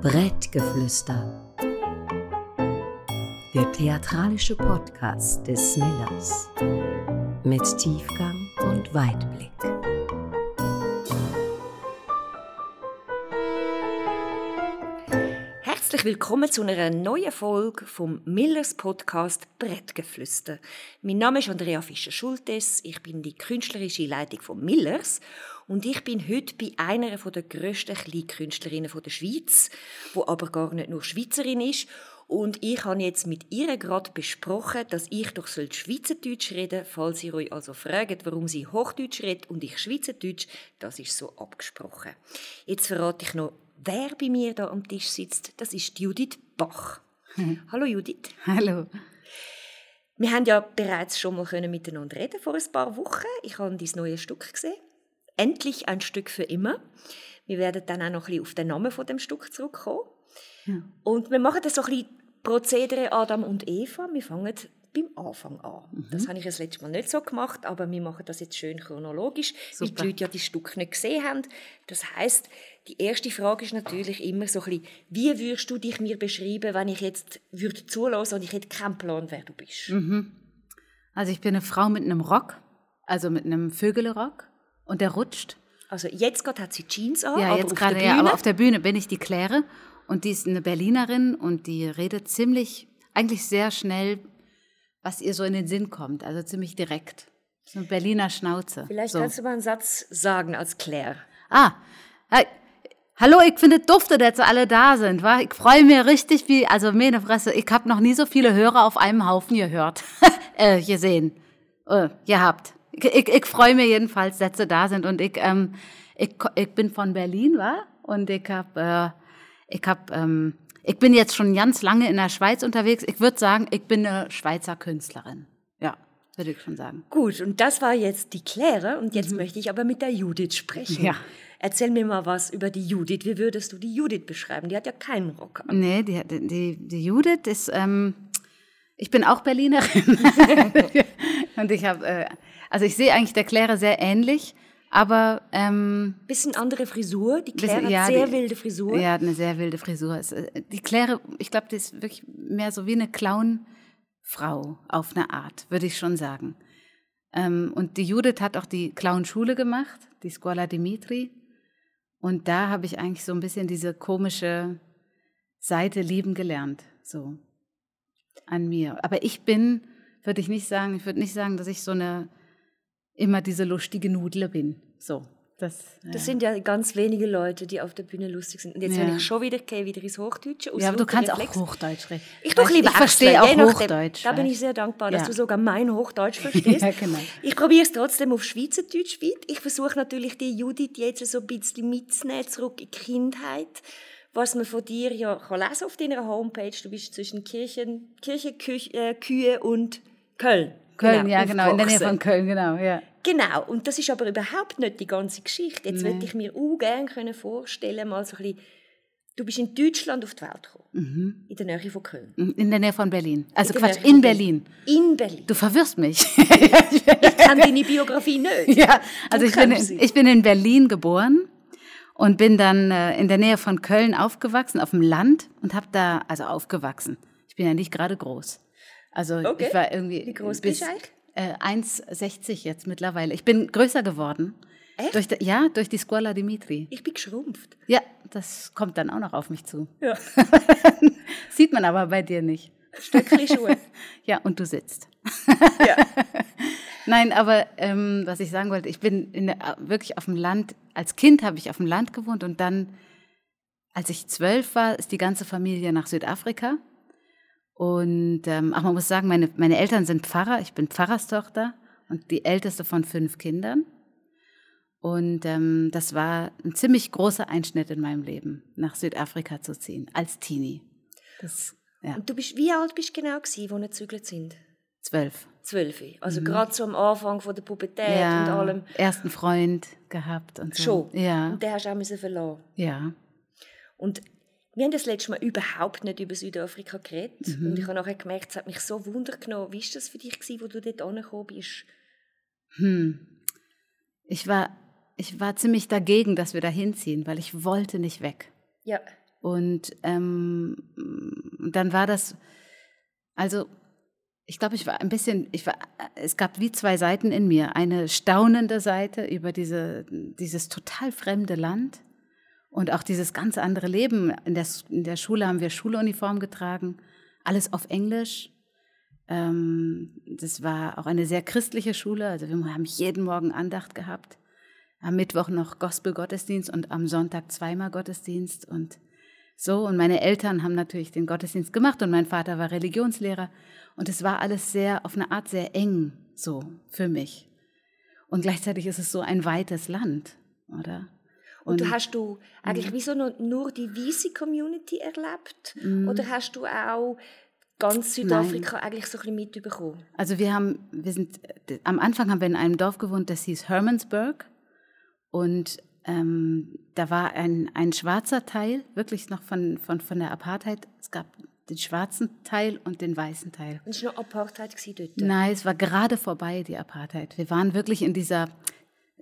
Brettgeflüster. Der theatralische Podcast des Millers. Mit Tiefgang und Weitblick. Herzlich willkommen zu einer neuen Folge vom Millers Podcast Brettgeflüster. Mein Name ist Andrea Fischer-Schultes, ich bin die künstlerische Leitung von Millers und ich bin heute bei einer der grössten Kleinkünstlerinnen der Schweiz, wo aber gar nicht nur Schweizerin ist. Und ich habe jetzt mit ihr gerade besprochen, dass ich doch Schweizerdeutsch reden soll. Falls ihr euch also fragt, warum sie Hochdeutsch redet und ich Schweizerdeutsch, das ist so abgesprochen. Jetzt verrate ich noch, wer bei mir da am Tisch sitzt. Das ist Judith Bach. Hallo Judith. Hallo. Wir haben ja bereits schon mal miteinander reden vor ein paar Wochen. Ich habe dein neues Stück gesehen endlich ein Stück für immer. Wir werden dann auch noch ein bisschen auf den Namen von dem Stück zurückkommen. Ja. Und wir machen das so ein bisschen Prozedere Adam und Eva. Wir fangen beim Anfang an. Mhm. Das habe ich das letzte Mal nicht so gemacht, aber wir machen das jetzt schön chronologisch, Super. weil die Leute ja die Stücke nicht gesehen haben. Das heißt, die erste Frage ist natürlich immer so ein bisschen, wie würdest du dich mir beschreiben, wenn ich jetzt würde zulassen und ich hätte keinen Plan, wer du bist? Mhm. Also ich bin eine Frau mit einem Rock, also mit einem Vögelrock und der rutscht. Also jetzt gerade hat sie Jeans an, ja, jetzt gerade, ja, aber auf der Bühne bin ich die Claire und die ist eine Berlinerin und die redet ziemlich, eigentlich sehr schnell, was ihr so in den Sinn kommt, also ziemlich direkt. So eine Berliner Schnauze. Vielleicht so. kannst du mal einen Satz sagen als Claire. Ah, hallo, ich finde es dufte, dass alle da sind. Wa? Ich freue mich richtig, wie, also meine Fresse, ich habe noch nie so viele Hörer auf einem Haufen gehört, äh, gesehen, äh, gehabt. Ich, ich freue mich jedenfalls, dass sie da sind. Und ich, ähm, ich, ich bin von Berlin, war Und ich hab, äh, ich hab, ähm, ich bin jetzt schon ganz lange in der Schweiz unterwegs. Ich würde sagen, ich bin eine Schweizer Künstlerin. Ja, würde ich schon sagen. Gut, und das war jetzt die Claire. Und jetzt mhm. möchte ich aber mit der Judith sprechen. Ja. Erzähl mir mal was über die Judith. Wie würdest du die Judith beschreiben? Die hat ja keinen Rock an. Nee, die, die, die Judith ist, ähm, ich bin auch Berlinerin. und ich habe äh, also ich sehe eigentlich der Claire sehr ähnlich, aber ähm, bisschen andere Frisur. Die Claire bisschen, ja, hat sehr die, wilde Frisur. Ja, eine sehr wilde Frisur. Äh, die Claire, ich glaube, die ist wirklich mehr so wie eine Clownfrau auf eine Art, würde ich schon sagen. Ähm, und die Judith hat auch die Clownschule gemacht, die Scuola Dimitri. Und da habe ich eigentlich so ein bisschen diese komische Seite lieben gelernt, so an mir. Aber ich bin, würde ich nicht sagen, ich würde nicht sagen, dass ich so eine immer diese lustige Nudler bin. So. Das, ja. das, sind ja ganz wenige Leute, die auf der Bühne lustig sind. Und jetzt, ja. wenn ich schon wieder wieder ins Hochdeutsche. Ja, aber du kannst Reflex. auch Hochdeutsch reden. Ich doch lieber ich verstehe auch Hochdeutsch. Da bin ich sehr dankbar, dass ja. du sogar mein Hochdeutsch verstehst. ja, genau. Ich probiere es trotzdem auf Schweizerdeutsch weit. Ich versuche natürlich die Judith jetzt so ein bisschen mitzunehmen, zurück in die Kindheit. Was man von dir ja kann lesen auf deiner Homepage. Du bist zwischen Kirchen, Kirche, Küche, äh, Kühe und Köln. Köln, genau, ja, genau, in der Nähe von Köln, genau, ja. Genau, und das ist aber überhaupt nicht die ganze Geschichte. Jetzt würde ich mir auch gerne vorstellen, mal so ein bisschen, du bist in Deutschland auf die Welt gekommen, mhm. in der Nähe von Köln. Mhm, in der Nähe von Berlin. Also in Quatsch, in Berlin. In Berlin. Du verwirrst mich. ich kenne deine Biografie nicht. Ja, also ich bin, in, ich bin in Berlin geboren und bin dann äh, in der Nähe von Köln aufgewachsen, auf dem Land und habe da, also aufgewachsen. Ich bin ja nicht gerade groß. Also okay. ich war irgendwie. Wie groß bis, bist du äh, 1,60 jetzt mittlerweile. Ich bin größer geworden. Echt? Durch die, ja, durch die Scuola Dimitri. Ich bin geschrumpft. Ja, das kommt dann auch noch auf mich zu. Ja. Sieht man aber bei dir nicht. Stöckli Schuhe. ja, und du sitzt. ja. Nein, aber ähm, was ich sagen wollte, ich bin der, wirklich auf dem Land, als Kind habe ich auf dem Land gewohnt und dann, als ich zwölf war, ist die ganze Familie nach Südafrika und ähm, ach, man muss sagen, meine, meine Eltern sind Pfarrer, ich bin Pfarrerstochter und die älteste von fünf Kindern. Und ähm, das war ein ziemlich großer Einschnitt in meinem Leben, nach Südafrika zu ziehen, als Teenie. Das, ja. Und du bist, wie alt bist du genau gewesen, wo wir gezügelt sind? Zwölf. Zwölf. Also mhm. gerade so am Anfang von der Pubertät ja, und allem. Ersten Freund gehabt und so. Schon? Ja. Und den hast du auch verloren? Ja. Und wir haben das letzte Mal überhaupt nicht über Südafrika geredet. Mhm. Und ich habe nachher gemerkt, es hat mich so Wunder genommen. Wie war das für dich, gewesen, wo du dort angekommen bist? Hm. Ich war ich war ziemlich dagegen, dass wir da hinziehen, weil ich wollte nicht weg. Ja. Und ähm, dann war das, also ich glaube, ich war ein bisschen, ich war, es gab wie zwei Seiten in mir. Eine staunende Seite über diese, dieses total fremde Land und auch dieses ganz andere Leben. In der, in der Schule haben wir Schuluniform getragen, alles auf Englisch. Ähm, das war auch eine sehr christliche Schule, also wir haben jeden Morgen Andacht gehabt. Am Mittwoch noch Gospel-Gottesdienst und am Sonntag zweimal Gottesdienst und so. Und meine Eltern haben natürlich den Gottesdienst gemacht und mein Vater war Religionslehrer. Und es war alles sehr, auf eine Art sehr eng, so für mich. Und gleichzeitig ist es so ein weites Land, oder? Und, und hast du eigentlich mhm. wie so nur die weiße Community erlebt? Mm. Oder hast du auch ganz Südafrika Nein. eigentlich so ein bisschen mitbekommen? Also wir haben, wir sind, am Anfang haben wir in einem Dorf gewohnt, das hieß Hermansburg. Und ähm, da war ein, ein schwarzer Teil, wirklich noch von, von, von der Apartheid. Es gab den schwarzen Teil und den weißen Teil. Und es war noch Apartheid dort? Nein, es war gerade vorbei, die Apartheid. Wir waren wirklich in dieser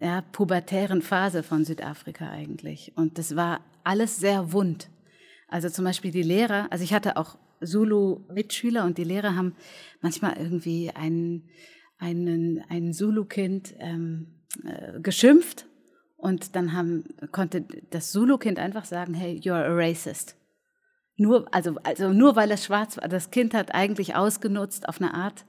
ja, pubertären Phase von Südafrika eigentlich. Und das war alles sehr wund. Also zum Beispiel die Lehrer, also ich hatte auch Zulu-Mitschüler und die Lehrer haben manchmal irgendwie einen, einen, ein Zulu-Kind ähm, äh, geschimpft und dann haben, konnte das Zulu-Kind einfach sagen, hey, you're a racist. Nur, also, also nur weil es schwarz war. Das Kind hat eigentlich ausgenutzt auf eine Art,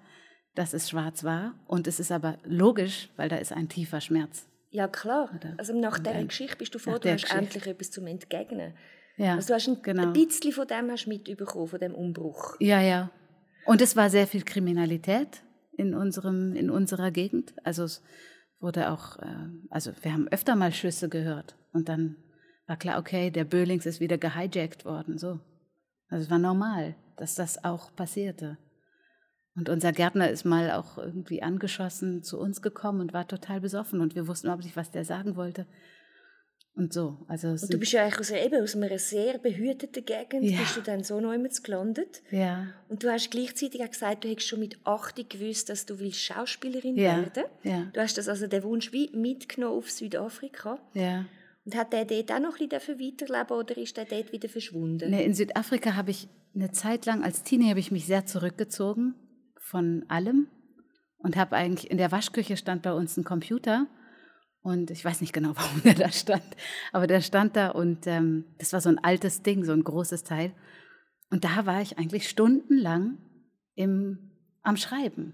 dass es schwarz war. Und es ist aber logisch, weil da ist ein tiefer Schmerz. Ja, klar. Oder? Also nach dieser Geschichte bist du froh, du hast Geschichte. endlich etwas zum Entgegnen. Ja, also du hast ein, genau. ein bisschen von dem hast mitbekommen, von dem Umbruch. Ja, ja. Und es war sehr viel Kriminalität in, unserem, in unserer Gegend. Also es wurde auch, äh, also wir haben öfter mal Schüsse gehört. Und dann war klar, okay, der Böhlings ist wieder gehijackt worden. So. Also es war normal, dass das auch passierte. Und unser Gärtner ist mal auch irgendwie angeschossen zu uns gekommen und war total besoffen und wir wussten überhaupt nicht, was der sagen wollte. Und so. Also und du bist ja eigentlich aus, eben, aus einer sehr behüteten Gegend, ja. bist du dann so noch gelandet. Ja. Und du hast gleichzeitig auch gesagt, du hättest schon mit 80 gewusst, dass du willst Schauspielerin ja. werden. Ja. Du hast das also den Wunsch wie mitgenommen auf Südafrika. Ja. Und hat der dort auch noch ein bisschen weiterleben oder ist der dort wieder verschwunden? Nee, in Südafrika habe ich eine Zeit lang, als Teenie habe ich mich sehr zurückgezogen von allem und habe eigentlich, in der Waschküche stand bei uns ein Computer und ich weiß nicht genau, warum der da stand, aber der stand da und ähm, das war so ein altes Ding, so ein großes Teil. Und da war ich eigentlich stundenlang im, am Schreiben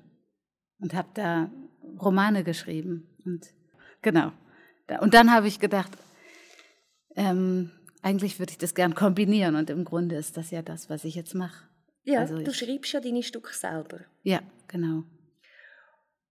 und habe da Romane geschrieben. Und genau. Und dann habe ich gedacht, ähm, eigentlich würde ich das gern kombinieren und im Grunde ist das ja das, was ich jetzt mache. Ja, also du schreibst ja deine Stücke selber. Ja, genau.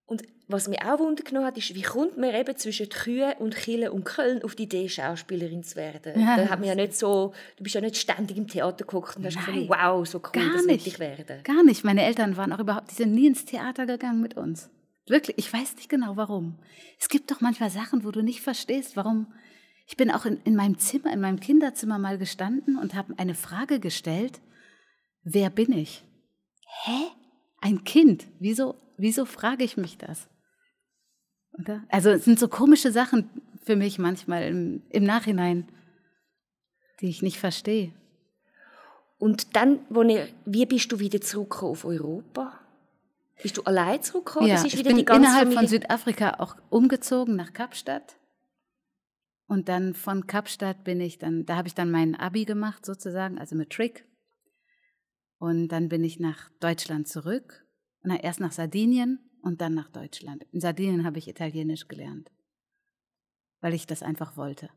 Und was mich auch wundern hat, ist, wie kommt man eben zwischen Kühe und Chile und Köln auf die Idee, Schauspielerin zu werden? Ja, da hat man ja nicht so, du bist ja nicht ständig im Theater geguckt und hast gedacht, wow, so cool, das will ich werden. Gar nicht. Meine Eltern waren auch überhaupt, die sind nie ins Theater gegangen mit uns. Wirklich, ich weiß nicht genau warum. Es gibt doch manchmal Sachen, wo du nicht verstehst, warum ich bin auch in, in meinem Zimmer, in meinem Kinderzimmer mal gestanden und habe eine Frage gestellt. Wer bin ich? Hä? Ein Kind? Wieso, wieso frage ich mich das? Oder? Also es sind so komische Sachen für mich manchmal im, im Nachhinein, die ich nicht verstehe. Und dann, wo ihr, wie bist du wieder zurückgekommen auf Europa? Bist du allein zurückgekommen? Ja, ich bin innerhalb Familie? von Südafrika auch umgezogen nach Kapstadt. Und dann von Kapstadt bin ich dann, da habe ich dann mein Abi gemacht sozusagen, also mit Trick. Und dann bin ich nach Deutschland zurück. Na, erst nach Sardinien und dann nach Deutschland. In Sardinien habe ich Italienisch gelernt, weil ich das einfach wollte.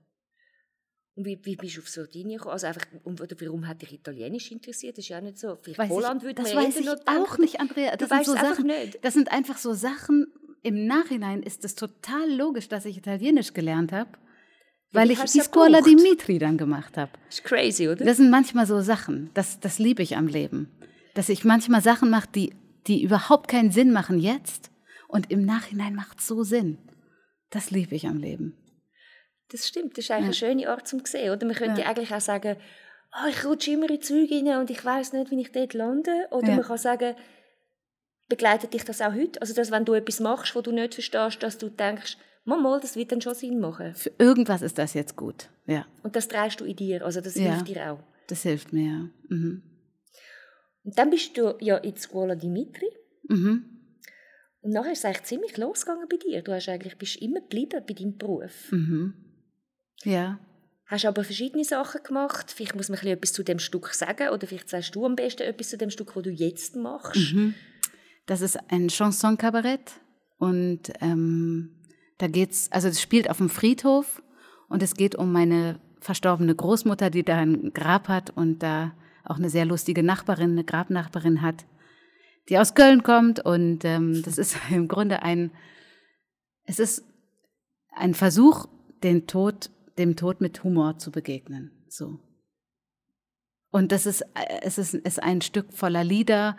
Und wie, wie bist du auf Sardinien gekommen? Also einfach, oder warum hat dich Italienisch interessiert? Das ist ja nicht so. Vielleicht weiß Holland würde Das weiß ich auch nicht, Andrea. Das sind so Sachen. Nicht. Das sind einfach so Sachen. Im Nachhinein ist es total logisch, dass ich Italienisch gelernt habe weil ich die Scuola Dimitri dann gemacht habe. Ist crazy, oder? Das sind manchmal so Sachen, das, das liebe ich am Leben. Dass ich manchmal Sachen mache, die, die überhaupt keinen Sinn machen jetzt und im Nachhinein macht es so Sinn. Das liebe ich am Leben. Das stimmt, das ist eigentlich ja. ein schöner Ort zum sehen, oder? Man könnte ja. eigentlich auch sagen, oh, ich rutsche immer in Züge rein und ich weiß nicht, wie ich dort lande. Oder ja. man kann sagen, begleitet dich das auch heute? Also, dass wenn du etwas machst, wo du nicht verstehst, dass du denkst, Mal, das wird dann schon Sinn machen. Für irgendwas ist das jetzt gut, ja. Und das drehst du in dir, also das Ja. hilft dir auch. Das hilft mir, ja. Mhm. Und dann bist du ja in die Scuola Dimitri. Mhm. Und nachher ist es eigentlich ziemlich losgegangen bei dir. Du hast eigentlich, bist immer geblieben bei deinem Beruf. Mhm. Ja. Hast aber verschiedene Sachen gemacht. Vielleicht muss man ein bisschen etwas zu dem Stück sagen oder vielleicht sagst du am besten etwas zu dem Stück, das du jetzt machst. Das ist ein Chanson-Kabarett und ähm, da geht's, also es spielt auf dem Friedhof und es geht um meine verstorbene Großmutter, die da ein Grab hat und da auch eine sehr lustige Nachbarin, eine Grabnachbarin hat, die aus Köln kommt und ähm, das ist im Grunde ein, es ist ein Versuch, den Tod, dem Tod mit Humor zu begegnen. So. Und das ist, äh, es ist, ist ein Stück voller Lieder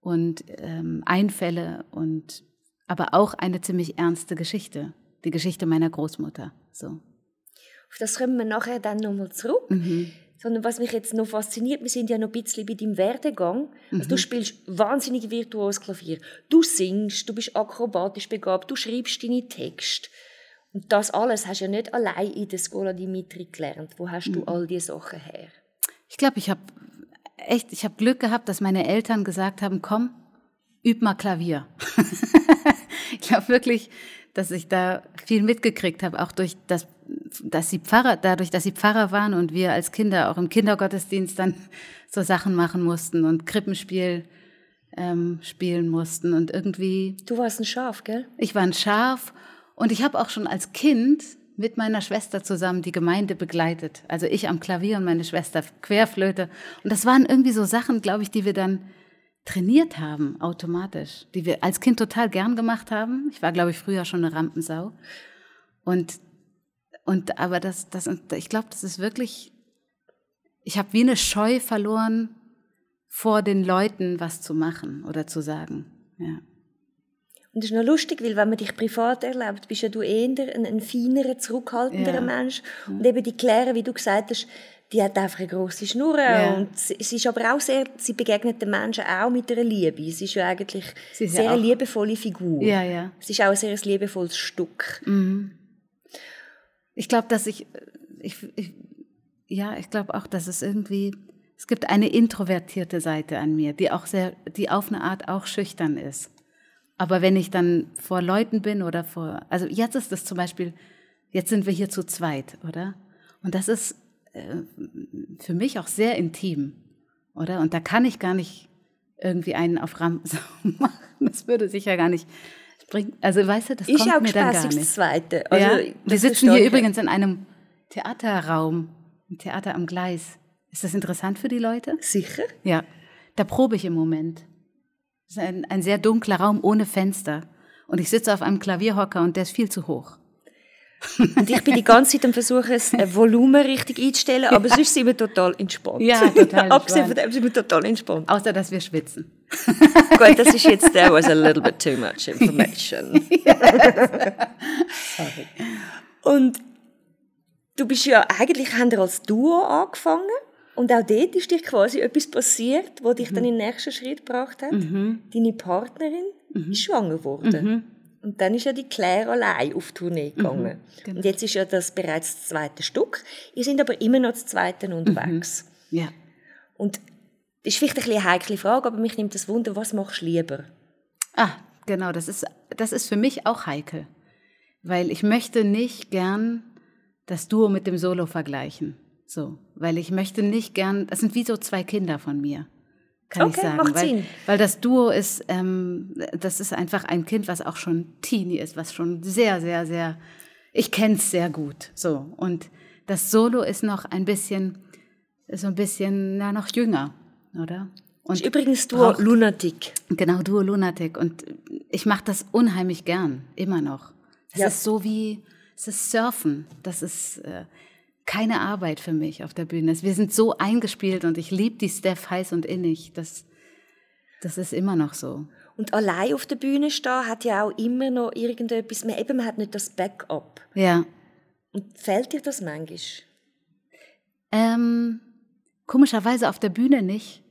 und ähm, Einfälle und aber auch eine ziemlich ernste Geschichte. Die Geschichte meiner Großmutter. So. Auf das kommen wir nachher dann nochmal zurück. Mhm. Sondern was mich jetzt noch fasziniert, wir sind ja noch ein bisschen bei deinem Werdegang. Also Mhm. du spielst wahnsinnig virtuos Klavier. Du singst, du bist akrobatisch begabt, du schreibst deine Texte. Und das alles hast du ja nicht allein in der Scuola Dimitri gelernt. Wo hast Mhm. du all diese Sachen her? Ich glaube, ich habe echt, ich habe Glück gehabt, dass meine Eltern gesagt haben, komm, üb mal Klavier. ich glaube wirklich, dass ich da viel mitgekriegt habe, auch durch das, dass sie Pfarrer, dadurch, dass sie Pfarrer waren und wir als Kinder auch im Kindergottesdienst dann so Sachen machen mussten und Krippenspiel ähm, spielen mussten und irgendwie Du warst ein Schaf, gell? ich war ein Schaf und ich habe auch schon als Kind mit meiner Schwester zusammen die Gemeinde begleitet. Also ich am Klavier und meine Schwester Querflöte. Und das waren irgendwie so Sachen, glaube ich, die wir dann trainiert haben, automatisch, die wir als Kind total gern gemacht haben. Ich war, glaube ich, früher schon eine Rampensau. Und, und aber das, das, ich glaube, das ist wirklich, ich habe wie eine Scheu verloren, vor den Leuten was zu machen oder zu sagen. Ja. Und das ist noch lustig, weil wenn man dich privat erlebt, bist ja du eher ein, ein feinerer, zurückhaltenderer Ja. Mensch. Und eben die Claire, wie du gesagt hast, die hat einfach eine grosse Schnur. Ja. Und sie, sie ist aber auch sehr, sie begegnet den Menschen auch mit einer Liebe. Sie ist ja eigentlich Sie ist sehr ja eine liebevolle Figur. Ja, ja. Es ist auch ein sehr liebevolles Stück. Ich glaube, dass ich, ich, ich ja, ich glaube auch, dass es irgendwie, es gibt eine introvertierte Seite an mir, die auch sehr, die auf eine Art auch schüchtern ist. Aber wenn ich dann vor Leuten bin oder vor, also jetzt ist es zum Beispiel, jetzt sind wir hier zu zweit, oder? Und das ist für mich auch sehr intim, oder? Und da kann ich gar nicht irgendwie einen auf Rampensau machen. Das würde sicher gar nicht bringen. Also weißt du, das Ist kommt auch mir dann gar nicht. das Zweite. Also, ja, das wir sitzen hier übrigens in einem Theaterraum, im Theater am Gleis. Ist das interessant für die Leute? Sicher? Ja, da probe ich im Moment. Es ist ein, ein sehr dunkler Raum ohne Fenster. Und ich sitze auf einem Klavierhocker und der ist viel zu hoch. Und ich bin die ganze Zeit am Versuchen, das äh, Volumen richtig einzustellen, aber sonst sind wir total entspannt. Ja, total Abgesehen von dem sind wir total entspannt. Außer, dass wir schwitzen. Gut, das ist jetzt, that was a little bit too much information. Und du bist ja, eigentlich haben wir als Duo angefangen und auch dort ist dir quasi etwas passiert, wo dich dann in den nächsten Schritt gebracht hat. Deine Partnerin ist schwanger geworden. Und dann ist ja die Claire allein auf Tournee gegangen. Und jetzt ist ja das bereits das zweite Stück. Ihr sind aber immer noch das zweite unterwegs. Ja. Und das ist vielleicht ein eine heikle Frage, aber mich nimmt das Wunder, was machst du lieber? Ah, genau, das ist, das ist für mich auch heikel. Weil ich möchte nicht gern das Duo mit dem Solo vergleichen. So, weil ich möchte nicht gern, das sind wie so zwei Kinder von mir, kann ich Okay, sagen. macht weil, weil das Duo ist, ähm, das ist einfach ein Kind, was auch schon Teenie ist, was schon sehr, sehr, sehr, ich kenne es sehr gut. So, und das Solo ist noch ein bisschen, so ein bisschen, na, noch jünger, oder? Und übrigens du braucht- Lunatic. Genau, Duo Lunatic. Und ich mache das unheimlich gern, immer noch. Es Ja. ist so wie, es ist Surfen. Das ist äh, keine Arbeit für mich auf der Bühne. Wir sind so eingespielt und ich liebe die Steph heiß und innig. Das, das ist immer noch so. Und allein auf der Bühne stehen hat ja auch immer noch irgendetwas, man, eben, man hat nicht das Backup. Ja. Und fällt dir das manchmal? Ähm, komischerweise auf der Bühne nicht.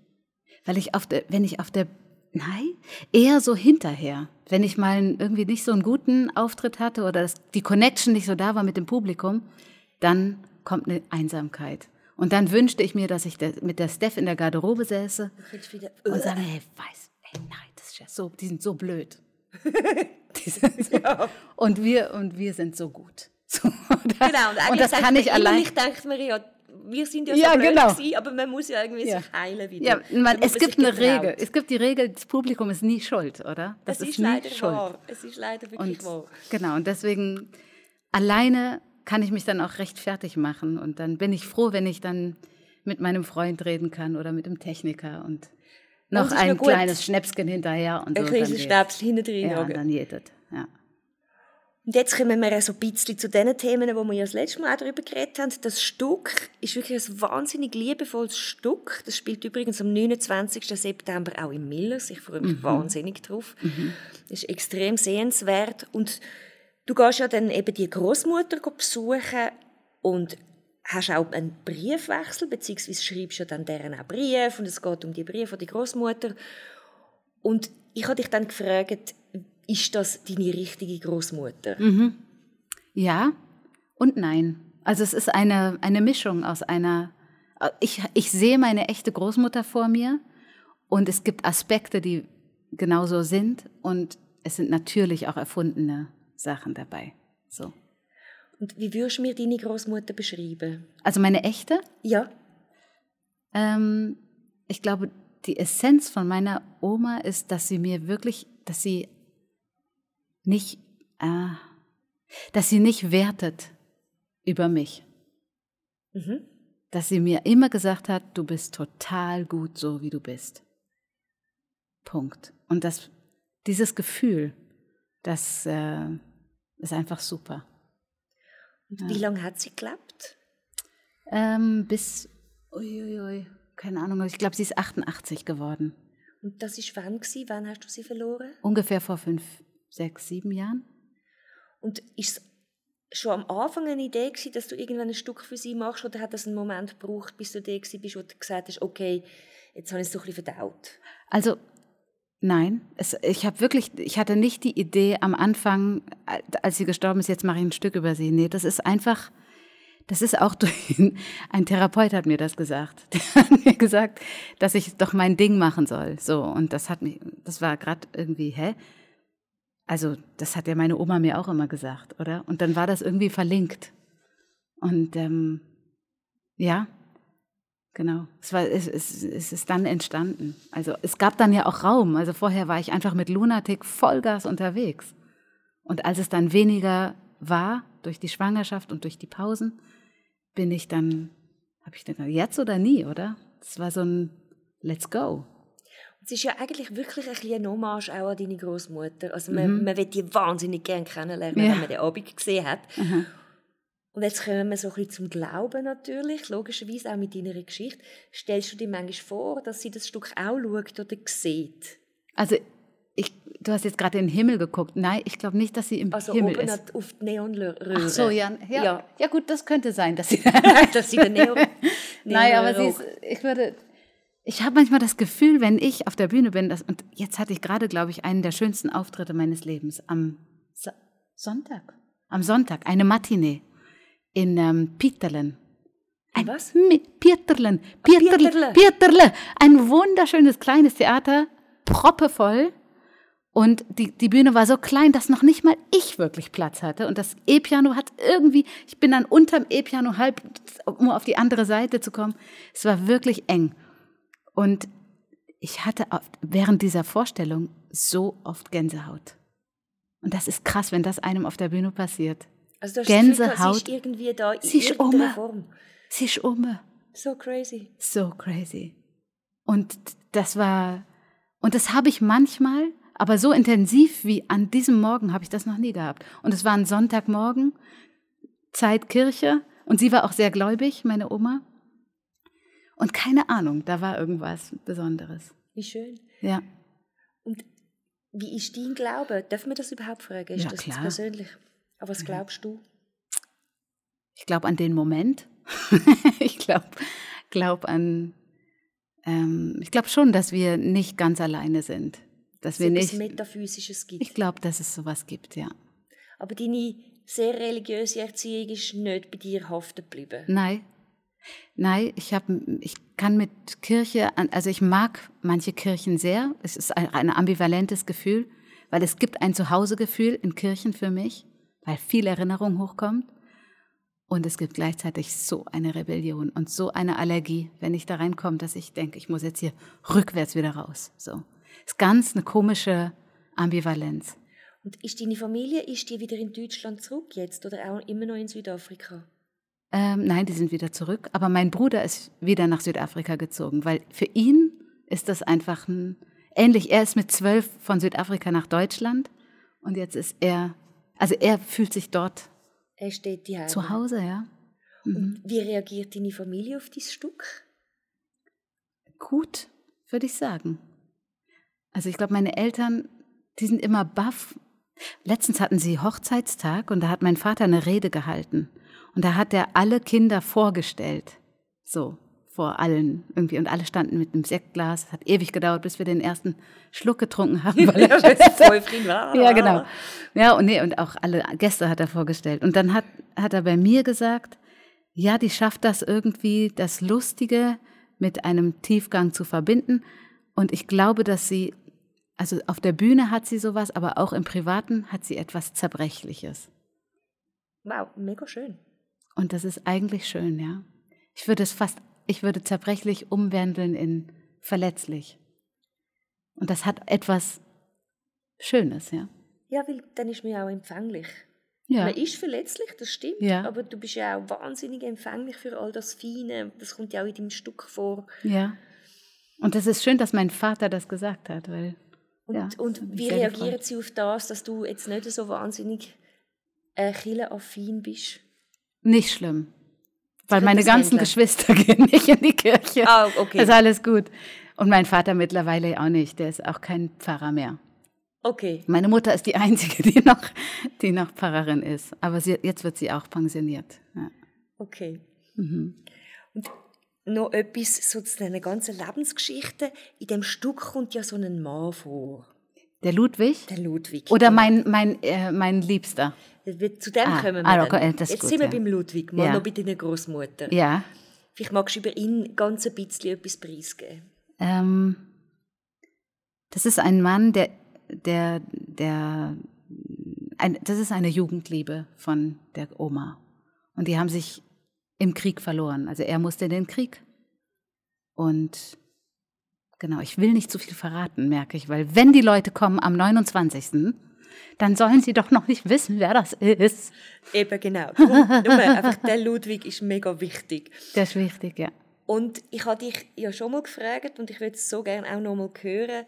Weil ich auf der, wenn ich auf der, Nein, eher so hinterher. Wenn ich mal irgendwie nicht so einen guten Auftritt hatte oder das, die Connection nicht so da war mit dem Publikum, dann kommt eine Einsamkeit. Und dann wünschte ich mir, dass ich mit der Steph in der Garderobe säße und sage, hey, weiß, hey, nein, das ist ja so, die sind so blöd. sind so, ja. und, wir, und wir sind so gut. So, das, genau, und, und das kann ich allein. Ich denke mir ja, wir sind ja so ja, blöd genau. gewesen, aber man muss ja irgendwie ja. sich heilen wieder. Ja, man, es gibt eine. Regel. Es gibt die Regel, das Publikum ist nie schuld, oder? Das es ist, ist leider schuld. wahr. Es ist leider wirklich und, wahr. Genau, und deswegen alleine kann ich mich dann auch recht fertig machen. Und dann bin ich froh, wenn ich dann mit meinem Freund reden kann oder mit dem Techniker und noch ein kleines Schnäpschen hinterher. Und ein so, kleines Schnäpschen hinterher. Ja, und dann jedet. Ja. Und jetzt kommen wir so ein bisschen zu den Themen, wo wir ja das letzte Mal auch darüber geredet haben. Das Stück ist wirklich ein wahnsinnig liebevolles Stück. Das spielt übrigens am 29. September auch in Millers. Ich freue mich mhm. wahnsinnig drauf. Mhm. Das ist extrem sehenswert. Und du gehst ja dann eben die Großmutter besuchen und hast auch einen Briefwechsel, beziehungsweise schreibst ja dann deren auch Brief und es geht um die Briefe von der Großmutter. Und ich habe dich dann gefragt, ist das deine richtige Großmutter? Mhm. Ja und nein. Also es ist eine, eine Mischung aus einer, ich, ich sehe meine echte Großmutter vor mir und es gibt Aspekte, die genauso sind und es sind natürlich auch erfundene Sachen dabei. So. Und wie würdest du mir deine Großmutter beschreiben? Also meine echte? Ja. Ähm, ich glaube, die Essenz von meiner Oma ist, dass sie mir wirklich, dass sie nicht, äh, dass sie nicht wertet über mich. Mhm. Dass sie mir immer gesagt hat, du bist total gut so, wie du bist. Punkt. Und das, dieses Gefühl, das äh, ist einfach super. Und ja. wie lange hat sie gelebt? Ähm, bis, uiuiui, keine Ahnung, ich glaube, sie ist 88 geworden. Und das ist wann gewesen? Wann hast du sie verloren? Ungefähr vor fünf, sechs, sieben Jahren. Und ist es schon am Anfang eine Idee gewesen, dass du irgendwann ein Stück für sie machst, oder hat das einen Moment gebraucht, bis du der bist, wo du gesagt hast, okay, jetzt habe ich es so ein bisschen verdaut? Also Nein, es, ich habe wirklich, ich hatte nicht die Idee am Anfang, als sie gestorben ist, jetzt mache ich ein Stück über sie. Nee, das ist einfach, das ist auch durch, ein Therapeut hat mir das gesagt. Der hat mir gesagt, dass ich doch mein Ding machen soll. So, und das hat mich, das war gerade irgendwie, hä? Also, das hat ja meine Oma mir auch immer gesagt, oder? Und dann war das irgendwie verlinkt. Und ähm, ja, Genau. Es, war, es, es, es ist dann entstanden. Also es gab dann ja auch Raum. Also vorher war ich einfach mit Lunatic Vollgas unterwegs. Und als es dann weniger war, durch die Schwangerschaft und durch die Pausen, bin ich dann, habe ich gedacht, jetzt oder nie, oder? Das war so ein Let's go. Es ist ja eigentlich wirklich ein bisschen Hommage auch an deine Großmutter. Also man, mhm. man wird die wahnsinnig gerne kennenlernen, ja. wenn man den Abend gesehen hat. Mhm. Und jetzt kommen wir so ein bisschen zum Glauben natürlich, logischerweise auch mit deiner Geschichte. Stellst du dir manchmal vor, dass sie das Stück auch schaut oder sieht? Also ich, du hast jetzt gerade in den Himmel geguckt. Nein, ich glaube nicht, dass sie im also Himmel oben ist. auf die Neonröhre. Ach so, ja, ja, ja. Ja gut, das könnte sein, dass sie... dass sie den Neon... Nein, aber sie ist, ich würde... Ich habe manchmal das Gefühl, wenn ich auf der Bühne bin, dass, und jetzt hatte ich gerade, glaube ich, einen der schönsten Auftritte meines Lebens am so Sonntag. Am Sonntag, eine Matinee in ähm, Pieterlen. Ein was? Pieterlen. Pieterle. Pieterle. Ein wunderschönes kleines Theater, proppevoll. Und die, die Bühne war so klein, dass noch nicht mal ich wirklich Platz hatte. Und das E-Piano hat irgendwie, ich bin dann unterm E-Piano halb, um auf die andere Seite zu kommen. Es war wirklich eng. Und ich hatte während dieser Vorstellung so oft Gänsehaut. Und das ist krass, wenn das einem auf der Bühne passiert. Also Gänsehaut. sie ist irgendwie da in sie ist um. Form. Sie ist um. So crazy. So crazy. Und das war, und das habe ich manchmal, aber so intensiv wie an diesem Morgen habe ich das noch nie gehabt. Und es war ein Sonntagmorgen, Zeit Kirche, und sie war auch sehr gläubig, meine Oma. Und keine Ahnung, da war irgendwas Besonderes. Wie schön. Ja. Und wie ist dein Glaube? Dürfen wir das überhaupt fragen? Ist ja, das klar. persönlich? Aber was glaubst du? Ich glaube an den Moment. ich glaube glaub an, ähm, ich glaube schon, dass wir nicht ganz alleine sind. dass wir nicht. Metaphysisches gibt. Ich glaube, dass es sowas gibt, ja. Aber deine sehr religiöse Erziehung ist nicht bei dir haften geblieben. Nein. Nein, ich, hab, ich kann mit Kirche, also ich mag manche Kirchen sehr. Es ist ein, ein ambivalentes Gefühl, weil es gibt ein Zuhausegefühl in Kirchen für mich, weil viel Erinnerung hochkommt. Und es gibt gleichzeitig so eine Rebellion und so eine Allergie, wenn ich da reinkomme, dass ich denke, ich muss jetzt hier rückwärts wieder raus. So. Ist ganz eine komische Ambivalenz. Und ist deine Familie, ist die wieder in Deutschland zurück jetzt oder auch immer noch in Südafrika? Ähm, nein, die sind wieder zurück. Aber mein Bruder ist wieder nach Südafrika gezogen, weil für ihn ist das einfach ein, ähnlich. Er ist mit zwölf von Südafrika nach Deutschland und jetzt ist er, also er fühlt sich dort er steht die zu Hause, ja. Mhm. Und wie reagiert deine Familie auf dieses Stück? Gut, würde ich sagen. Also ich glaube, meine Eltern, die sind immer baff. Letztens hatten sie Hochzeitstag und da hat mein Vater eine Rede gehalten. Und da hat er alle Kinder vorgestellt. So, vor allen irgendwie. Und alle standen mit einem Sektglas. Es hat ewig gedauert, bis wir den ersten Schluck getrunken haben. Weil er voll war. Ja, genau. Ja, und, nee, und auch alle Gäste hat er vorgestellt. Und dann hat, hat er bei mir gesagt, ja, die schafft das irgendwie, das Lustige mit einem Tiefgang zu verbinden. Und ich glaube, dass sie, also auf der Bühne hat sie sowas, aber auch im Privaten hat sie etwas Zerbrechliches. Wow, mega schön. Und das ist eigentlich schön, ja. Ich würde es fast ich würde zerbrechlich umwandeln in verletzlich. Und das hat etwas Schönes, ja. Ja, weil dann ist man ja auch empfänglich. Ja. Man ist verletzlich, das stimmt, ja. aber du bist ja auch wahnsinnig empfänglich für all das Feine. Das kommt ja auch in deinem Stück vor. Ja. Und das ist schön, dass mein Vater das gesagt hat, weil. Und, ja, und wie reagieren gefreut. sie auf das, dass du jetzt nicht so wahnsinnig äh, affin bist? Nicht schlimm. Weil meine ganzen Geschwister gehen nicht in die Kirche. Ah, okay. Ist alles gut. Und mein Vater mittlerweile auch nicht. Der ist auch kein Pfarrer mehr. Okay. Meine Mutter ist die Einzige, die noch, die noch Pfarrerin ist. Aber sie, jetzt wird sie auch pensioniert. Ja. Okay. Mhm. Und noch etwas so zu deiner ganzen Lebensgeschichte. In dem Stück kommt ja so ein Mann vor. Der Ludwig? Der Ludwig. Oder mein, mein, äh, mein Liebster. Zu dem ah, kommen wir ah, okay, Jetzt gut, sind wir ja. beim Ludwig, mal ja. noch bei deiner Großmutter. Ja. Vielleicht magst du über ihn ganz ein bisschen etwas preisgeben. Ähm, das ist ein Mann, der, der, der, ein, das ist eine Jugendliebe von der Oma. Und die haben sich im Krieg verloren. Also er musste in den Krieg. Und genau, ich will nicht zu viel verraten, merke ich, weil wenn die Leute kommen am 29 dann sollen sie doch noch nicht wissen, wer das ist. Eben genau. Darum, einfach der Ludwig ist mega wichtig. Der ist wichtig, ja. Und ich habe dich ja schon mal gefragt und ich würde es so gerne auch noch mal hören,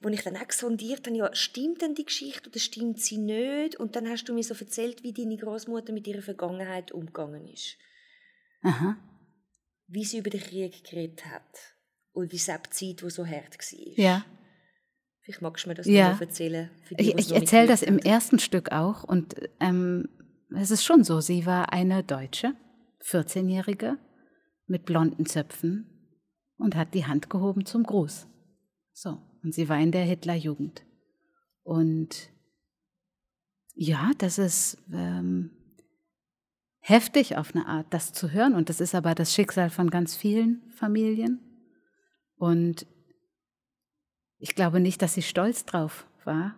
wo ich dann auch sondiert habe, ja, stimmt denn die Geschichte oder stimmt sie nicht? Und dann hast du mir so erzählt, wie deine Großmutter mit ihrer Vergangenheit umgegangen ist. Aha. Wie sie über den Krieg geredet hat und wie es auch die Zeit, die so hart war. Ja. Vielleicht magst du mir das ja. noch erzählen. Die, ich, ich erzähle das im ersten Stück auch und ähm, es ist schon so, sie war eine Deutsche, 14-Jährige, mit blonden Zöpfen und hat die Hand gehoben zum Gruß. So, und sie war in der Hitlerjugend. Und ja, das ist ähm, heftig auf eine Art, das zu hören. Und das ist aber das Schicksal von ganz vielen Familien. Und ich glaube nicht, dass sie stolz drauf war,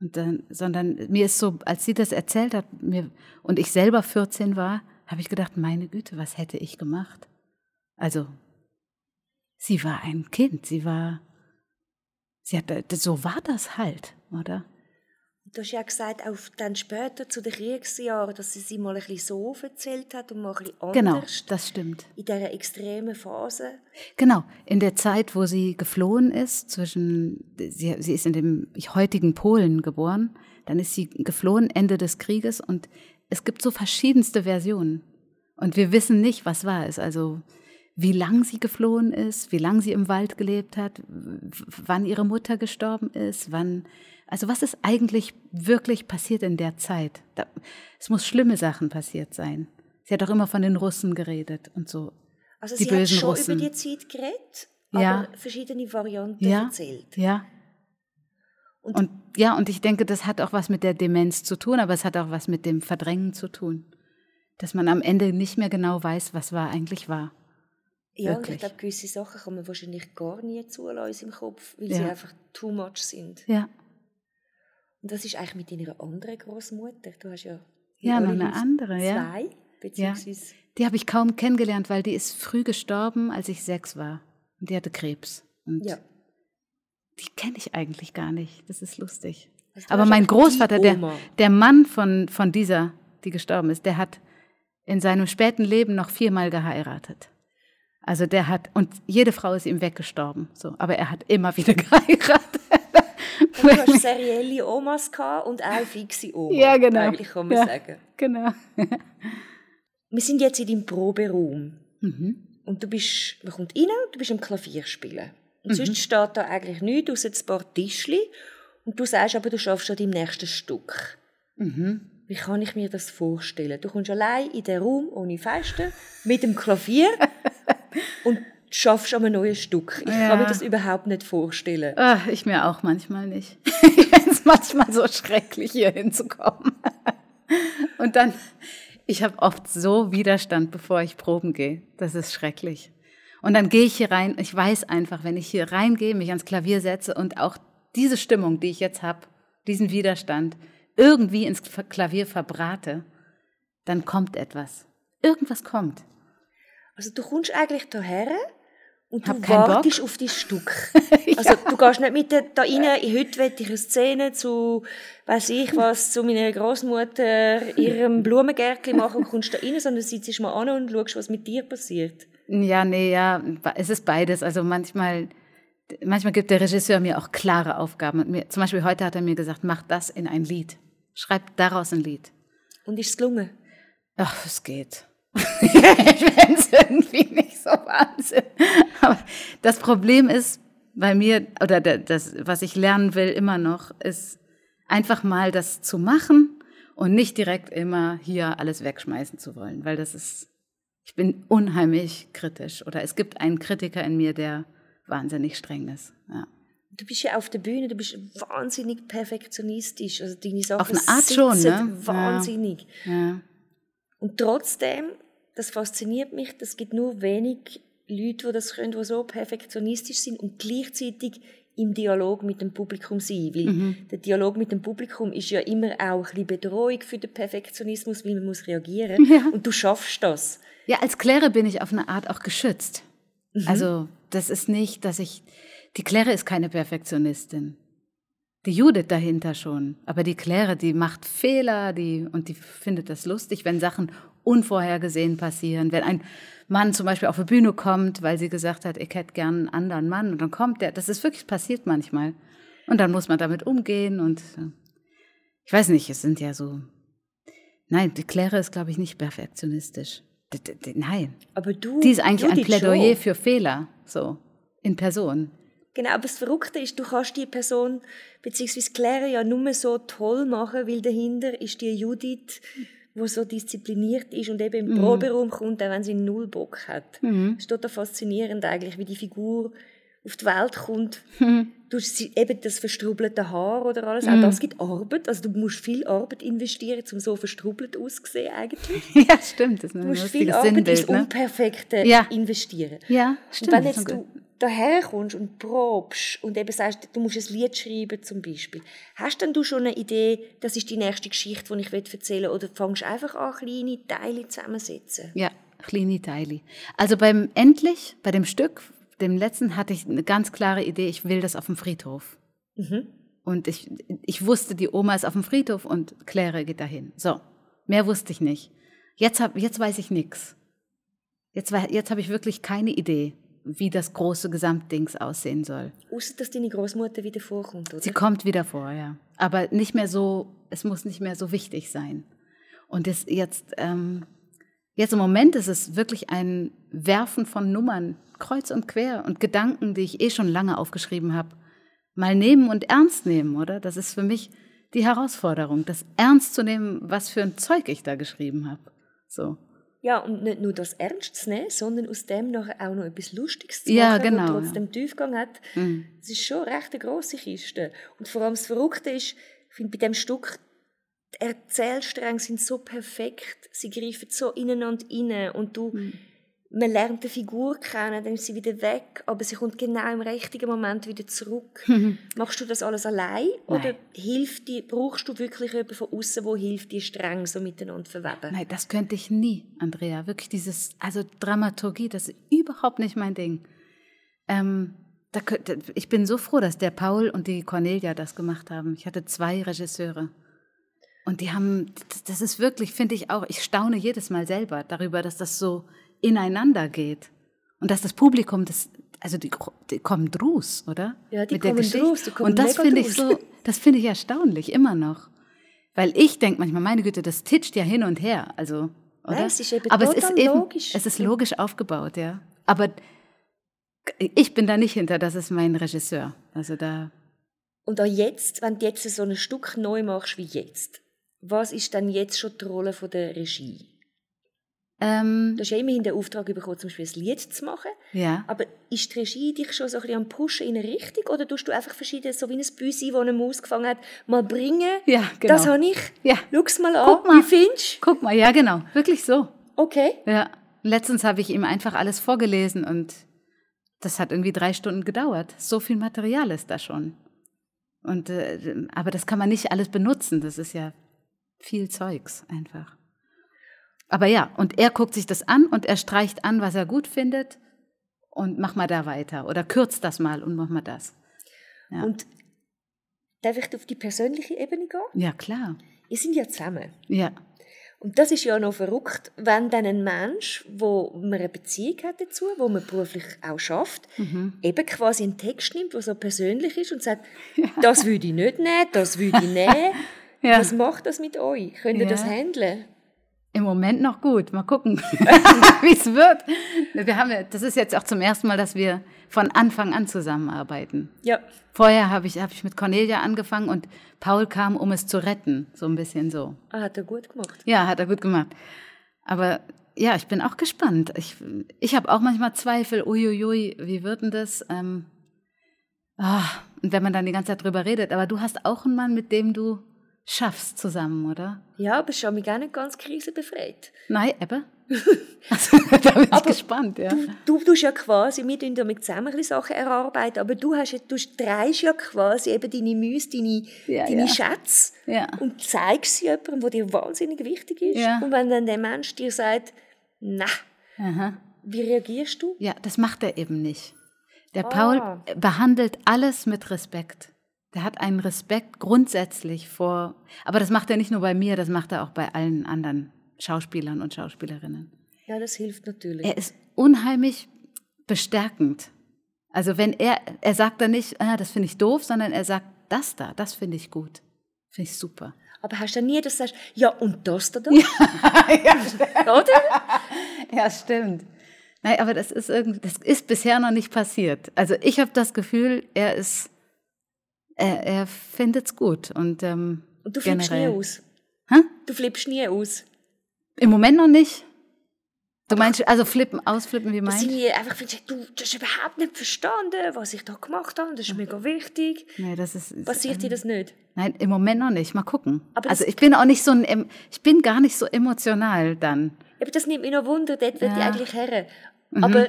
dann, sondern mir ist so, als sie das erzählt hat mir, und ich selber 14 war, habe ich gedacht, meine Güte, was hätte ich gemacht? Also, sie war ein Kind, sie war, sie hat, so war das halt, oder? Du hast ja gesagt, auch dann später zu den Kriegsjahren, dass sie sie mal ein bisschen so erzählt hat und mal ein bisschen genau, anders. Genau, das stimmt. In dieser extremen Phase. Genau, in der Zeit, wo sie geflohen ist, zwischen, sie, sie ist in dem heutigen Polen geboren, dann ist sie geflohen Ende des Krieges und es gibt so verschiedenste Versionen. Und wir wissen nicht, was wahr ist. Also wie lang sie geflohen ist, wie lang sie im Wald gelebt hat, wann ihre Mutter gestorben ist, wann also was ist eigentlich wirklich passiert in der Zeit? Da, es muss schlimme Sachen passiert sein. Sie hat auch immer von den Russen geredet und so. Also die sie bösen hat schon Russen. über die Zeit geredet, aber ja. verschiedene Varianten ja. erzählt. Ja. Und, und, ja, und ich denke, das hat auch was mit der Demenz zu tun, aber es hat auch was mit dem Verdrängen zu tun. Dass man am Ende nicht mehr genau weiß, was war eigentlich war. Ja, und ich glaube, gewisse Sachen kann man wahrscheinlich gar nie zulassen im Kopf, weil ja. sie einfach too much sind. Ja. Und was ist eigentlich mit deiner anderen Großmutter? Du hast ja ja noch eine andere, zwei, ja. beziehungsweise ja. Die habe ich kaum kennengelernt, weil die ist früh gestorben, als ich sechs war. Und die hatte Krebs. Und ja. die kenne ich eigentlich gar nicht. Das ist lustig. Also Aber mein Großvater, der, der Mann von, von dieser, die gestorben ist, der hat in seinem späten Leben noch viermal geheiratet. Also der hat, und jede Frau ist ihm weggestorben, so, aber er hat immer wieder geheiratet. Du hast serielle Omas und auch fixe Omas. Ja, genau. Eigentlich kann man ja, sagen. Genau. wir sind jetzt in deinem Proberaum. Mhm. Und du bist, man kommt rein und du bist am Klavier spielen. Und Mhm. sonst steht da eigentlich nichts, außer ein paar Tischli. Und du sagst aber, du schaffst schon dein nächstes Stück. Mhm. Wie kann ich mir das vorstellen? Du kommst allein in den Raum ohne Fenster mit dem Klavier und schaffst an einem neuen Stück. Ich Ja. kann mir das überhaupt nicht vorstellen. Ah, ich mir auch manchmal nicht. Ich finde es manchmal so schrecklich, hier hinzukommen. Und dann, ich habe oft so Widerstand, bevor ich proben gehe. Das ist schrecklich. Und dann gehe ich hier rein. Ich weiß einfach, wenn ich hier reingehe, mich ans Klavier setze und auch diese Stimmung, die ich jetzt habe, diesen Widerstand, irgendwie ins Klavier verbrate, dann kommt etwas. Irgendwas kommt. Also du kommst eigentlich daher und du wartest auf dein Stück. Also du gehst nicht mit da rein, heute will ich eine Szene zu, weiß ich was, zu meiner Großmutter ihrem Blumengärtchen machen und kommst da rein, sondern sitzt mal an und schaust, was mit dir passiert. Ja, nee, ja, es ist beides. Also manchmal, manchmal gibt der Regisseur mir auch klare Aufgaben. Mir, zum Beispiel heute hat er mir gesagt, mach das in ein Lied. Schreib daraus ein Lied. Und ist es gelungen? Ach, es geht. Ich finde es irgendwie nicht so Wahnsinn. Aber das Problem ist bei mir, oder da- das, was ich lernen will immer noch, ist einfach mal das zu machen und nicht direkt immer hier alles wegschmeißen zu wollen, weil das ist, ich bin unheimlich kritisch. Oder es gibt einen Kritiker in mir, der wahnsinnig streng ist. Ja. Du bist ja auf der Bühne, du bist wahnsinnig perfektionistisch. Also deine Sachen Auf eine Art schon, ne? Ja. Wahnsinnig. Ja. Und trotzdem, das fasziniert mich, es gibt nur wenig Leute, die das können, die so perfektionistisch sind und gleichzeitig im Dialog mit dem Publikum sein. Weil Mhm. der Dialog mit dem Publikum ist ja immer auch ein bisschen Bedrohung für den Perfektionismus, weil man muss reagieren. Ja. Und du schaffst das. Ja, als Claire bin ich auf eine Art auch geschützt. Also, das ist nicht, dass ich. Die Claire ist keine Perfektionistin. Die Judith dahinter schon. Aber die Claire, die macht Fehler, die, und die findet das lustig, wenn Sachen unvorhergesehen passieren. Wenn ein Mann zum Beispiel auf die Bühne kommt, weil sie gesagt hat, ich hätte gern einen anderen Mann, und dann kommt der. Das ist wirklich passiert manchmal. Und dann muss man damit umgehen und äh, ich weiß nicht, es sind ja so. Nein, die Claire ist, glaube ich, nicht perfektionistisch. D -d -d Nein. Aber du. Die ist eigentlich ein Plädoyer schon. für Fehler, so in Person. Genau, aber das Verrückte ist, du kannst die Person, beziehungsweise Claire ja nur so toll machen, weil dahinter ist die Judith, wo so diszipliniert ist und eben Mhm. im Proberaum kommt, auch wenn sie null Bock hat. Das ist total faszinierend eigentlich, wie die Figur auf die Welt kommt. Mhm. Du eben das verstrubelte Haar oder alles, auch das gibt Arbeit. Also du musst viel Arbeit investieren, um so verstrubelt auszusehen eigentlich. ja, stimmt. Das Du musst viel Arbeit ins Sinnbild. Ne? Unperfekte Ja. investieren. Ja, Und stimmt. wenn das ist jetzt du daherkommst und probst und eben sagst, du musst ein Lied schreiben zum Beispiel, hast denn du schon eine Idee, das ist die nächste Geschichte, die ich erzählen will, oder fängst du einfach an, kleine Teile zusammensetzen? Ja, kleine Teile. Also beim Endlich, bei dem Stück, dem letzten, hatte ich eine ganz klare Idee, ich will das auf dem Friedhof. Mhm. Und ich, ich wusste, die Oma ist auf dem Friedhof und Claire geht dahin. So, mehr wusste ich nicht. Jetzt, hab, jetzt weiß ich nichts. Jetzt, jetzt habe ich wirklich keine Idee, wie das große Gesamtdings aussehen soll. Außer, dass deine Großmutter wieder vorkommt, oder? Sie kommt wieder vor, ja. Aber nicht mehr so, es muss nicht mehr so wichtig sein. Und das jetzt, ähm, jetzt im Moment ist es wirklich ein Werfen von Nummern, kreuz und quer und Gedanken, die ich eh schon lange aufgeschrieben habe, mal nehmen und ernst nehmen, oder? Das ist für mich die Herausforderung, das ernst zu nehmen, was für ein Zeug ich da geschrieben habe. So. Ja, und nicht nur das ernst zu nehmen, sondern aus dem nachher auch noch etwas Lustiges zu Ja, machen, genau, wo trotzdem Tiefgang hat. Mhm. Es ist schon recht eine grosse Kiste. Und vor allem das Verrückte ist, ich finde, bei dem Stück, Erzählstränge sind so perfekt, sie greifen so ineinander rein und du, Mhm. man lernt die Figur kennen, dann ist sie wieder weg, aber sie kommt genau im richtigen Moment wieder zurück. Machst du das alles allein oder Nein. hilft die, brauchst du wirklich jemanden von außen, wo hilft, die Stränge so miteinander verweben? Nein, das könnte ich nie, Andrea. Wirklich dieses, also Dramaturgie, das ist überhaupt nicht mein Ding. Ähm, da ich bin so froh, dass der Paul und die Cornelia das gemacht haben. Ich hatte zwei Regisseure. Und die haben, das- ist wirklich, finde ich auch, ich staune jedes Mal selber darüber, dass das so ineinander geht. Und dass das Publikum, das, also die, die kommen drus, oder? Ja, die Mit kommen drus, die kommen Und das finde ich so, das finde ich erstaunlich, immer noch. Weil ich denke manchmal, meine Güte, das titscht ja hin und her. Also, oder? Nein, es ist eben Aber es ist eben, logisch. Es ist logisch aufgebaut, ja. Aber ich bin da nicht hinter, das ist mein Regisseur. Also da, Und auch jetzt, wenn du jetzt so ein Stück neu machst wie jetzt, was ist dann jetzt schon die Rolle von der Regie? ähm, Du hast ja immerhin den Auftrag bekommen, zum Beispiel ein Lied zu machen. ja. Aber ist die Regie dich schon so ein bisschen am Pushen in eine Richtung? Oder tust du einfach verschiedene, so wie ein Büsi, das eine Maus gefangen hat, mal bringen? Ja, genau. Das habe ich. Ja. Schau's mal an. Guck mal. Wie findest du? Guck mal, ja genau, wirklich so. Okay. Ja. Letztens habe ich ihm einfach alles vorgelesen und das hat irgendwie drei Stunden gedauert. So viel Material ist da schon. Und, äh, aber das kann man nicht alles benutzen. Das ist ja viel Zeugs einfach. Aber ja, und er guckt sich das an und er streicht an, was er gut findet und mach mal da weiter oder kürzt das mal und mach mal das. Ja. Und darf ich auf die persönliche Ebene gehen? Ja, klar. Wir sind ja zusammen. Ja. Und das ist ja noch verrückt, wenn dann ein Mensch, wo man eine Beziehung hat dazu, wo man beruflich auch schafft, Mhm. eben quasi einen Text nimmt, der so persönlich ist und sagt, das würde ich nicht nehmen, das würde ich nehmen. Ja. Was macht das mit euch? Könnt ihr Ja. das handeln? Im Moment noch gut. Mal gucken, wie es wird. Wir haben, das ist jetzt auch zum ersten Mal, dass wir von Anfang an zusammenarbeiten. Ja. Vorher habe ich, habe ich mit Cornelia angefangen und Paul kam, um es zu retten. So ein bisschen so. Ah, hat er gut gemacht. Ja, hat er gut gemacht. Aber ja, ich bin auch gespannt. Ich, ich habe auch manchmal Zweifel. Uiuiui, wie wird denn das? Ähm, ah, und wenn man dann die ganze Zeit drüber redet. Aber du hast auch einen Mann, mit dem du schaffst zusammen, oder? Ja, aber schon mich gar nicht ganz krisenbefreit. Nein, Ebbe? Also, da bin ich gespannt, ja. Du tust ja quasi, wir tun damit zusammen ein bisschen Sachen erarbeiten, aber du, hast, ja- du dreist ja quasi eben deine Müsse, deine, Ja, deine ja. Schätze Ja. und zeigst sie jemandem, der dir wahnsinnig wichtig ist. Ja. Und wenn dann der Mensch dir sagt, na, Aha. wie reagierst du? Ja, das macht er eben nicht. Der Ah. Paul behandelt alles mit Respekt. Der hat einen Respekt grundsätzlich vor, aber das macht er nicht nur bei mir, das macht er auch bei allen anderen Schauspielern und Schauspielerinnen. Ja, das hilft natürlich. Er ist unheimlich bestärkend. Also wenn er, er sagt dann nicht, ah, das finde ich doof, sondern er sagt, das da, das finde ich gut. Finde ich super. aber hast du nie, dass du sagst, ja, und das da da? Oder? Ja, stimmt. Nein, aber das ist irgendwie, das ist bisher noch nicht passiert. Also ich habe das Gefühl, er ist, er, er findet es gut und ähm, Und du flippst nie aus. Hä? Du flippst nie aus. Im Moment noch nicht. Du meinst also flippen, ausflippen, wie Dass meinst ich nie einfach finde, du, du hast überhaupt nicht verstanden, was ich da gemacht habe. Das ist mega wichtig. Nee, das ist, ist Passiert dir das nicht? Nein, im Moment noch nicht. Mal gucken. Aber also ich bin auch nicht so ein, ich bin gar nicht so emotional dann. Aber das nimmt mich noch Wunder, dort ich Ja. eigentlich her. Aber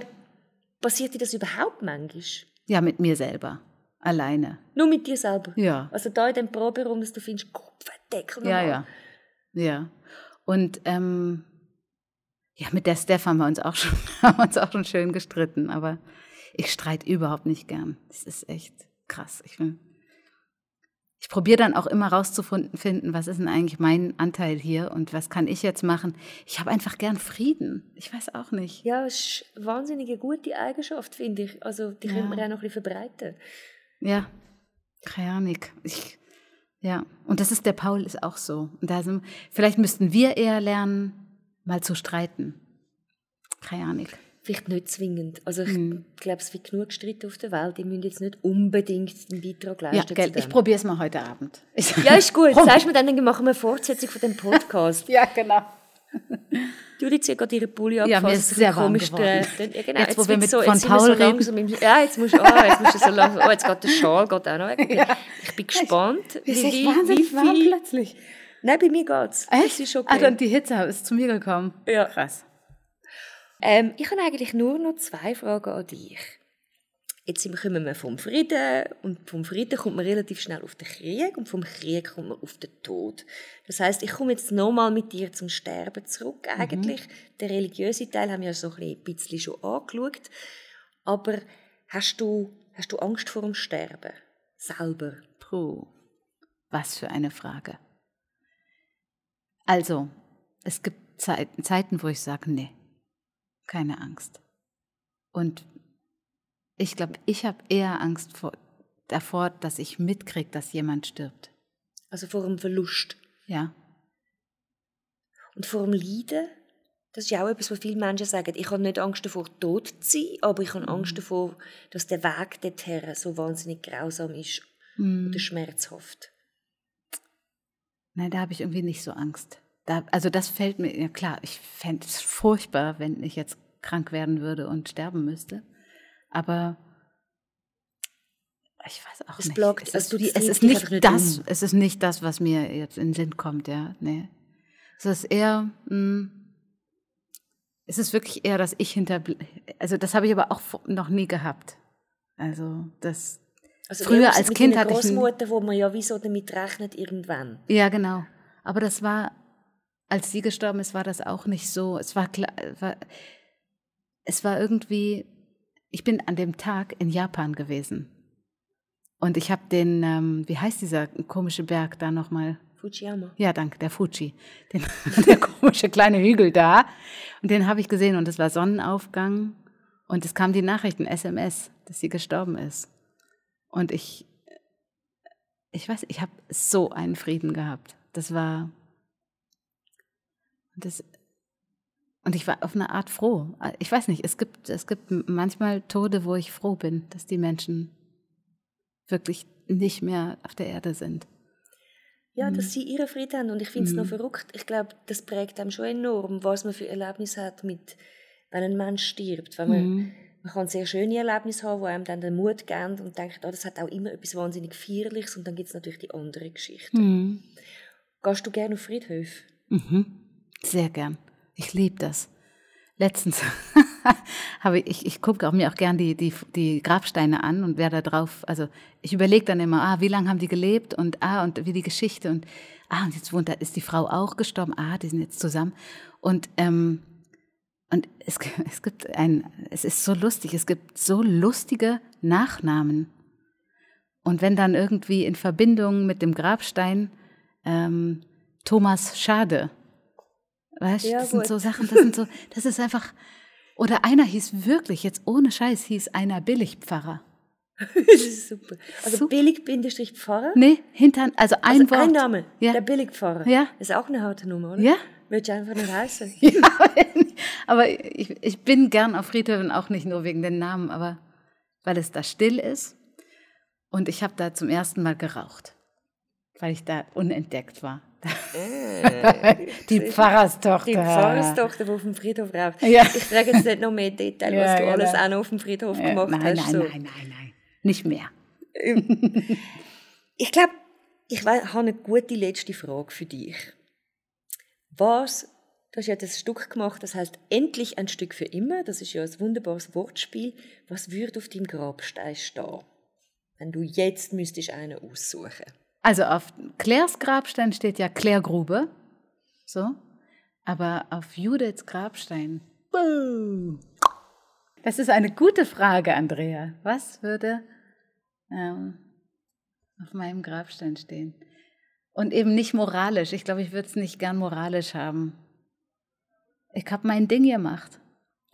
passiert dir das überhaupt manchmal? Ja, mit mir selber. Alleine. Nur mit dir selber? Ja. Also da in dem Proberaum, dass du findest, Kopfdeckel Ja, ja. Ja. Und ähm, ja, mit der Steph haben wir uns auch schon, haben wir uns auch schon schön gestritten, aber ich streite überhaupt nicht gern. Das ist echt krass. Ich, will- ich probiere dann auch immer rauszufinden, was ist denn eigentlich mein Anteil hier und was kann ich jetzt machen. Ich habe einfach gern Frieden. Ich weiß auch nicht. Ja, es ist eine wahnsinnige gute Eigenschaft, finde ich. Also die Ja. könnte man auch noch ein bisschen verbreiten. Ja, keine Ahnung. Ich, ja, und das ist der Paul ist auch so. Und da sind, vielleicht müssten wir eher lernen, mal zu streiten. Keine Ahnung. Vielleicht nicht zwingend. Also ich Hm. glaube, es wird genug Streit auf der Welt. Die müssen jetzt nicht unbedingt einen Beitrag leisten Ja, gell, ich probiere es mal heute Abend. Ich, ja, ist gut. Sagst mir dann, dann machen wir eine Fortsetzung von dem Podcast. ja, genau. Judith hat gerade ihre Pulli Ja, mir angefasst, ist es sehr ein warm komisch geworden. Ja, genau, Jetzt, wo wir wird's mit so, von jetzt wir Paul so reden. im, Ja, jetzt musst du, oh, jetzt musst du so langsam, oh, jetzt geht der Schal geht auch noch weg. Ich bin gespannt, wie, ist wie, wahnsinnig wie warm viel... plötzlich. Nein, bei mir geht's. Es ist okay. Ah, dann die Hitze ist zu mir gekommen. Ja. Krass. Ähm, ich habe eigentlich nur noch zwei Fragen an dich. Jetzt kommen wir vom Frieden und vom Frieden kommt man relativ schnell auf den Krieg und vom Krieg kommt man auf den Tod. Das heißt, ich komme jetzt nochmal mit dir zum Sterben zurück eigentlich. Der religiöse Teil haben wir ja so ein bisschen schon angeschaut. Aber hast du, hast du Angst vor dem Sterben? Selber? Puh, was für eine Frage. Also, es gibt Zeiten, Zeiten wo ich sage, nee, keine Angst. Und ich glaube, ich habe eher Angst vor, davor, dass ich mitkriege, dass jemand stirbt. Also vor dem Verlust? Ja. Und vor dem Leiden? Das ist ja auch etwas, was viele Menschen sagen. Ich habe nicht Angst davor, tot zu sein, aber ich habe Angst davor, dass der Weg dorthin so wahnsinnig grausam ist oder schmerzhaft. Nein, da habe ich irgendwie nicht so Angst. Da, also das fällt mir, ja klar, ich fände es furchtbar, wenn ich jetzt krank werden würde und sterben müsste. Aber ich weiß auch Es nicht. blockt- es, also ist, du wie, es ist nicht das, um. es ist nicht das, was mir jetzt in den Sinn kommt, ja. Nee. Es ist eher, mh, es ist wirklich eher, dass ich hinter, also das habe ich aber auch noch nie gehabt. Also das, Also Früher als Kind hatte ich ein- Großmutter, wo man ja wieso damit rechnet irgendwann. Ja, genau. Aber das war, als sie gestorben ist, war das auch nicht so. Es war klar, war, es war irgendwie, ich bin an dem Tag in Japan gewesen. Und ich habe den, ähm, wie heißt dieser komische Berg da nochmal? Fujiyama. Ja, danke, der Fuji. Den, der komische kleine Hügel da. Und den habe ich gesehen und es war Sonnenaufgang. Und es kam die Nachricht, ein SMS, dass sie gestorben ist. Und ich, ich weiß, ich habe so einen Frieden gehabt. Das war, das, und ich war auf eine Art froh. Ich weiß nicht, es gibt, es gibt manchmal Tode, wo ich froh bin, dass die Menschen wirklich nicht mehr auf der Erde sind. Ja, Mhm. dass sie ihren Frieden haben. Und ich finde es noch verrückt. Ich glaube, das prägt einem schon enorm, was man für Erlebnisse hat, mit, wenn ein Mensch stirbt. Wenn man, Mhm. man kann sehr schöne Erlebnisse haben, die einem dann den Mut geben und denkt, oh, das hat auch immer etwas wahnsinnig Feierliches. Und dann gibt es natürlich die andere Geschichte. Mhm. Gehst du gerne auf Friedhöfe? Mhm. Sehr gern. Ich liebe das. Letztens habe ich, ich, gucke auch mir auch gern die, die, die Grabsteine an und wer da drauf, also ich überlege dann immer, ah, wie lange haben die gelebt und ah, und wie die Geschichte und ah, und jetzt wohnt da, ist die Frau auch gestorben, ah, die sind jetzt zusammen. Und, ähm, und es, es gibt ein, es ist so lustig, es gibt so lustige Nachnamen. Und wenn dann irgendwie in Verbindung mit dem Grabstein ähm, Thomas Schade, weißt du, Ja, das sind gut. so Sachen, das sind so, das ist einfach, oder einer hieß wirklich, jetzt ohne Scheiß, hieß einer Billigpfarrer. das ist super. Also Super. billig Bindestrich Pfarrer? Nee, hintern, also ein also Wort. ein Name. Ja. Der Billigpfarrer. Ja. Ist auch eine harte Nummer, oder? Ja. Würdest du einfach nicht heißen? Ja, aber ich, ich bin gern auf Friedhöfen, auch nicht nur wegen den Namen, aber weil es da still ist. Und ich habe da zum ersten Mal geraucht, weil ich da unentdeckt war. die Pfarrerstochter. Die Pfarrerstochter, die auf dem Friedhof raucht. Ja. Ich frage jetzt nicht noch mehr Detail, was Ja, du alles genau. auch noch auf dem Friedhof Äh, gemacht nein, hast. nein, so. nein, nein, nein, nicht mehr. Ich glaube, ich habe eine gute letzte Frage für dich. Was, du hast ja das Stück gemacht, das heißt endlich ein Stück für immer. Das ist ja ein wunderbares Wortspiel. Was würde auf deinem Grabstein stehen, wenn du jetzt müsstest einen aussuchen? Also auf Claires Grabstein steht ja Klärgrube. So. Aber auf Judiths Grabstein. Buh. Das ist eine gute Frage, Andrea. Was würde ähm, auf meinem Grabstein stehen? Und eben nicht moralisch. Ich glaube, ich würde es nicht gern moralisch haben. Ich habe mein Ding gemacht.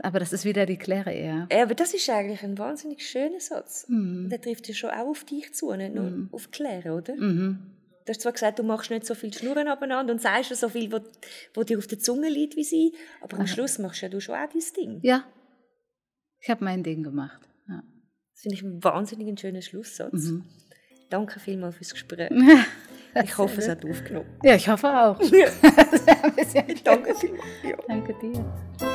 Aber das ist wieder die Claire eher. Ja, aber das ist eigentlich ein wahnsinnig schöner Satz. Mhm. Der trifft ja schon auch auf dich zu, nicht nur auf Claire, oder? Mhm. Du hast zwar gesagt, du machst nicht so viel Schnurren abeinander und sagst ja so viel, wo, wo dir auf der Zunge liegt wie sie, aber am Schluss machst ja du schon auch dein Ding. Ja. Ich habe mein Ding gemacht. Ja. Das finde ich einen wahnsinnig schönen Schlusssatz. Mhm. Danke vielmals fürs Gespräch. Ich hoffe, es hat aufgenommen. Ja, ich hoffe auch. bisschen Danke vielmals. Ja. Danke dir.